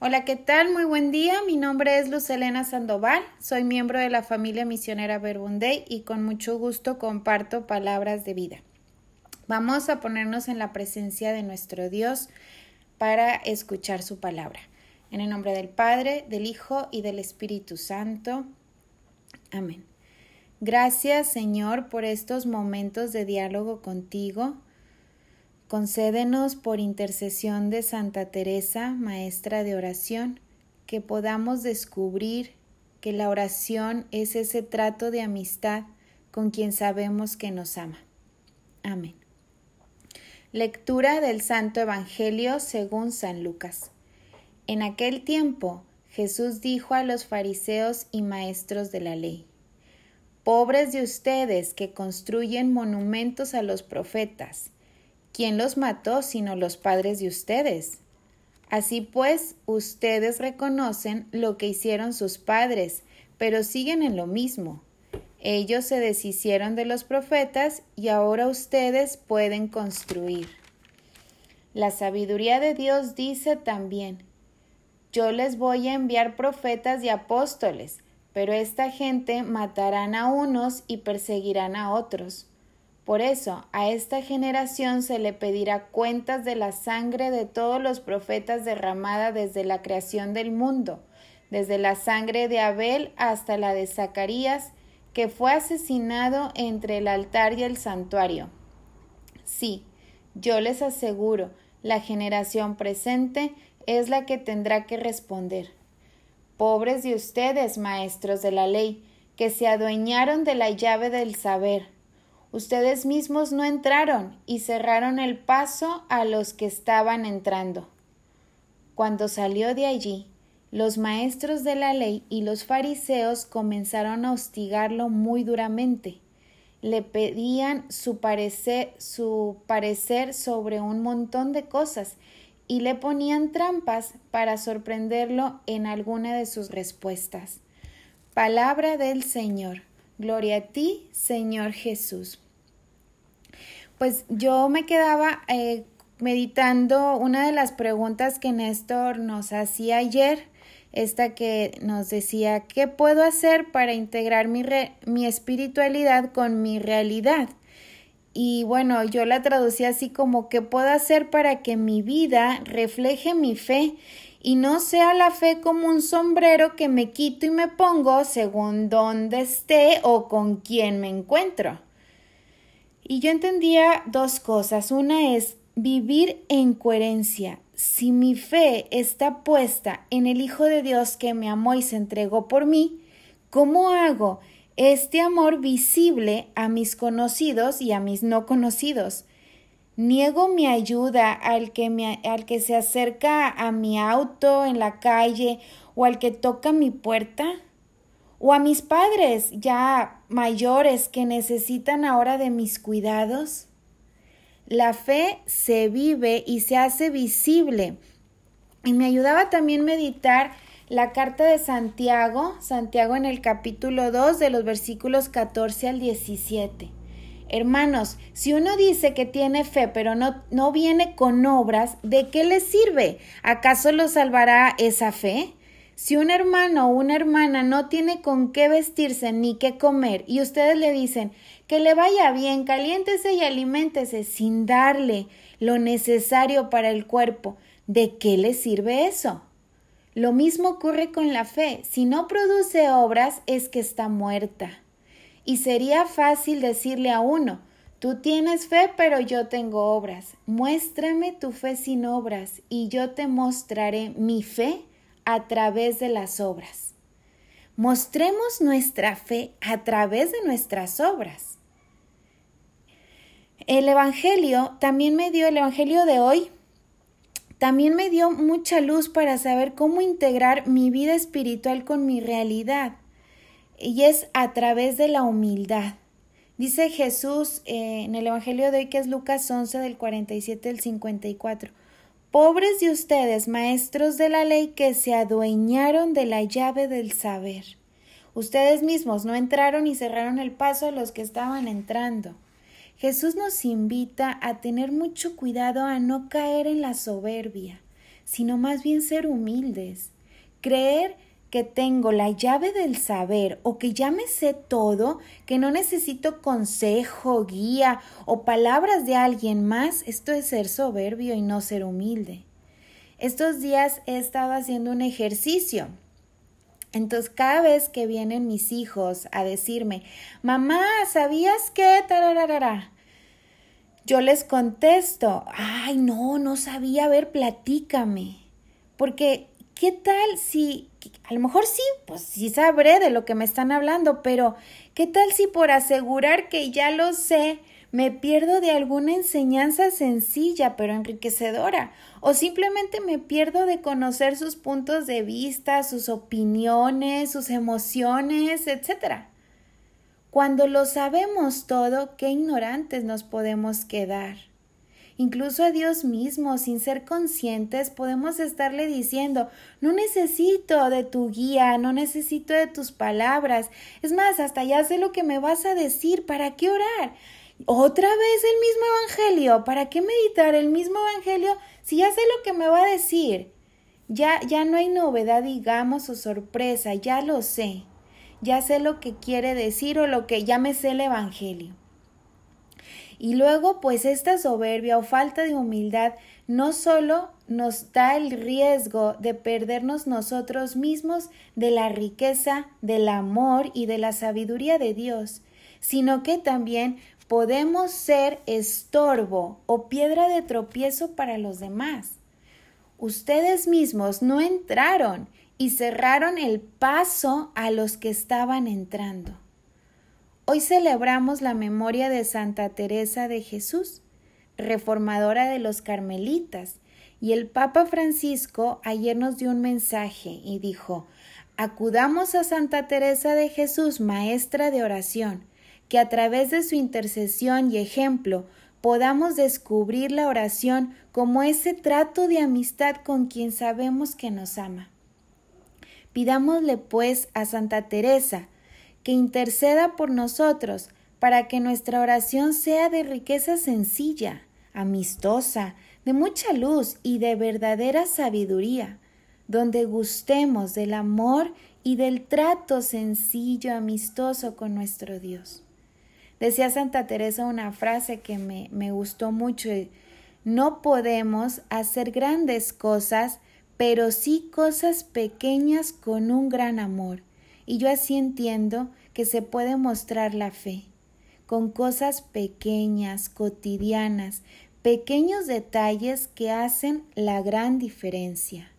Hola, ¿qué tal? Muy buen día. Mi nombre es Luz Elena Sandoval. Soy miembro de la familia misionera Verbunday y con mucho gusto comparto palabras de vida. Vamos a ponernos en la presencia de nuestro Dios para escuchar su palabra. En el nombre del Padre, del Hijo y del Espíritu Santo. Amén. Gracias, Señor, por estos momentos de diálogo contigo Concédenos por intercesión de Santa Teresa, maestra de oración, que podamos descubrir que la oración es ese trato de amistad con quien sabemos que nos ama. Amén. Lectura del Santo Evangelio según San Lucas. En aquel tiempo Jesús dijo a los fariseos y maestros de la ley, Pobres de ustedes que construyen monumentos a los profetas, ¿Quién los mató sino los padres de ustedes? Así pues, ustedes reconocen lo que hicieron sus padres, pero siguen en lo mismo. Ellos se deshicieron de los profetas y ahora ustedes pueden construir. La sabiduría de Dios dice también, yo les voy a enviar profetas y apóstoles, pero esta gente matarán a unos y perseguirán a otros. Por eso a esta generación se le pedirá cuentas de la sangre de todos los profetas derramada desde la creación del mundo, desde la sangre de Abel hasta la de Zacarías, que fue asesinado entre el altar y el santuario. Sí, yo les aseguro, la generación presente es la que tendrá que responder. Pobres de ustedes, maestros de la ley, que se adueñaron de la llave del saber, Ustedes mismos no entraron y cerraron el paso a los que estaban entrando. Cuando salió de allí, los maestros de la ley y los fariseos comenzaron a hostigarlo muy duramente. Le pedían su parecer, sobre un montón de cosas y le ponían trampas para sorprenderlo en alguna de sus respuestas. Palabra del Señor. Gloria a ti, Señor Jesús. Pues yo me quedaba eh, meditando una de las preguntas que Néstor nos hacía ayer, esta que nos decía, ¿qué puedo hacer para integrar mi, mi espiritualidad con mi realidad? Y bueno, yo la traducí así como, ¿qué puedo hacer para que mi vida refleje mi fe? y no sea la fe como un sombrero que me quito y me pongo según dónde esté o con quién me encuentro. Y yo entendía dos cosas. Una es vivir en coherencia. Si mi fe está puesta en el Hijo de Dios que me amó y se entregó por mí, ¿cómo hago este amor visible a mis conocidos y a mis no conocidos? niego mi ayuda al que, me, al que se acerca a mi auto en la calle o al que toca mi puerta? ¿O a mis padres ya mayores que necesitan ahora de mis cuidados? La fe se vive y se hace visible. Y me ayudaba también meditar la carta de Santiago, Santiago en el capítulo 2 de los versículos 14 al 17. Hermanos, si uno dice que tiene fe pero no, no viene con obras, ¿de qué le sirve? ¿Acaso lo salvará esa fe? Si un hermano o una hermana no tiene con qué vestirse ni qué comer y ustedes le dicen que le vaya bien, caliéntese y aliméntese sin darle lo necesario para el cuerpo, ¿de qué le sirve eso? Lo mismo ocurre con la fe. Si no produce obras es que está muerta. Y sería fácil decirle a uno, tú tienes fe, pero yo tengo obras. Muéstrame tu fe sin obras y yo te mostraré mi fe a través de las obras. Mostremos nuestra fe a través de nuestras obras. El Evangelio también me dio, el Evangelio de hoy, también me dio mucha luz para saber cómo integrar mi vida espiritual con mi realidad y es a través de la humildad. Dice Jesús eh, en el Evangelio de hoy, que es Lucas 11 del 47 al 54. Pobres de ustedes, maestros de la ley, que se adueñaron de la llave del saber. Ustedes mismos no entraron y cerraron el paso a los que estaban entrando. Jesús nos invita a tener mucho cuidado a no caer en la soberbia. sino más bien ser humildes. Creer que tengo la llave del saber o que ya me sé todo, que no necesito consejo, guía o palabras de alguien más, esto es ser soberbio y no ser humilde. Estos días he estado haciendo un ejercicio. Entonces, cada vez que vienen mis hijos a decirme, mamá, ¿sabías qué? Tararara. Yo les contesto, ay, no, no sabía, a ver, platícame. Porque, ¿qué tal si a lo mejor sí, pues sí sabré de lo que me están hablando, pero ¿qué tal si por asegurar que ya lo sé, me pierdo de alguna enseñanza sencilla pero enriquecedora? O simplemente me pierdo de conocer sus puntos de vista, sus opiniones, sus emociones, etc. Cuando lo sabemos todo, qué ignorantes nos podemos quedar. Incluso a Dios mismo, sin ser conscientes, podemos estarle diciendo, no necesito de tu guía, no necesito de tus palabras. Es más, hasta ya sé lo que me vas a decir, ¿para qué orar? Otra vez el mismo Evangelio, ¿para qué meditar el mismo Evangelio si ya sé lo que me va a decir? Ya, ya no hay novedad, digamos, o sorpresa, ya lo sé. Ya sé lo que quiere decir o lo que ya me sé el Evangelio. Y luego, pues esta soberbia o falta de humildad no solo nos da el riesgo de perdernos nosotros mismos de la riqueza, del amor y de la sabiduría de Dios, sino que también podemos ser estorbo o piedra de tropiezo para los demás. Ustedes mismos no entraron y cerraron el paso a los que estaban entrando. Hoy celebramos la memoria de Santa Teresa de Jesús, reformadora de los carmelitas, y el Papa Francisco ayer nos dio un mensaje y dijo, acudamos a Santa Teresa de Jesús, maestra de oración, que a través de su intercesión y ejemplo podamos descubrir la oración como ese trato de amistad con quien sabemos que nos ama. Pidámosle pues a Santa Teresa, que interceda por nosotros para que nuestra oración sea de riqueza sencilla, amistosa, de mucha luz y de verdadera sabiduría, donde gustemos del amor y del trato sencillo, amistoso con nuestro Dios. Decía Santa Teresa una frase que me, me gustó mucho. No podemos hacer grandes cosas, pero sí cosas pequeñas con un gran amor. Y yo así entiendo que se puede mostrar la fe, con cosas pequeñas, cotidianas, pequeños detalles que hacen la gran diferencia.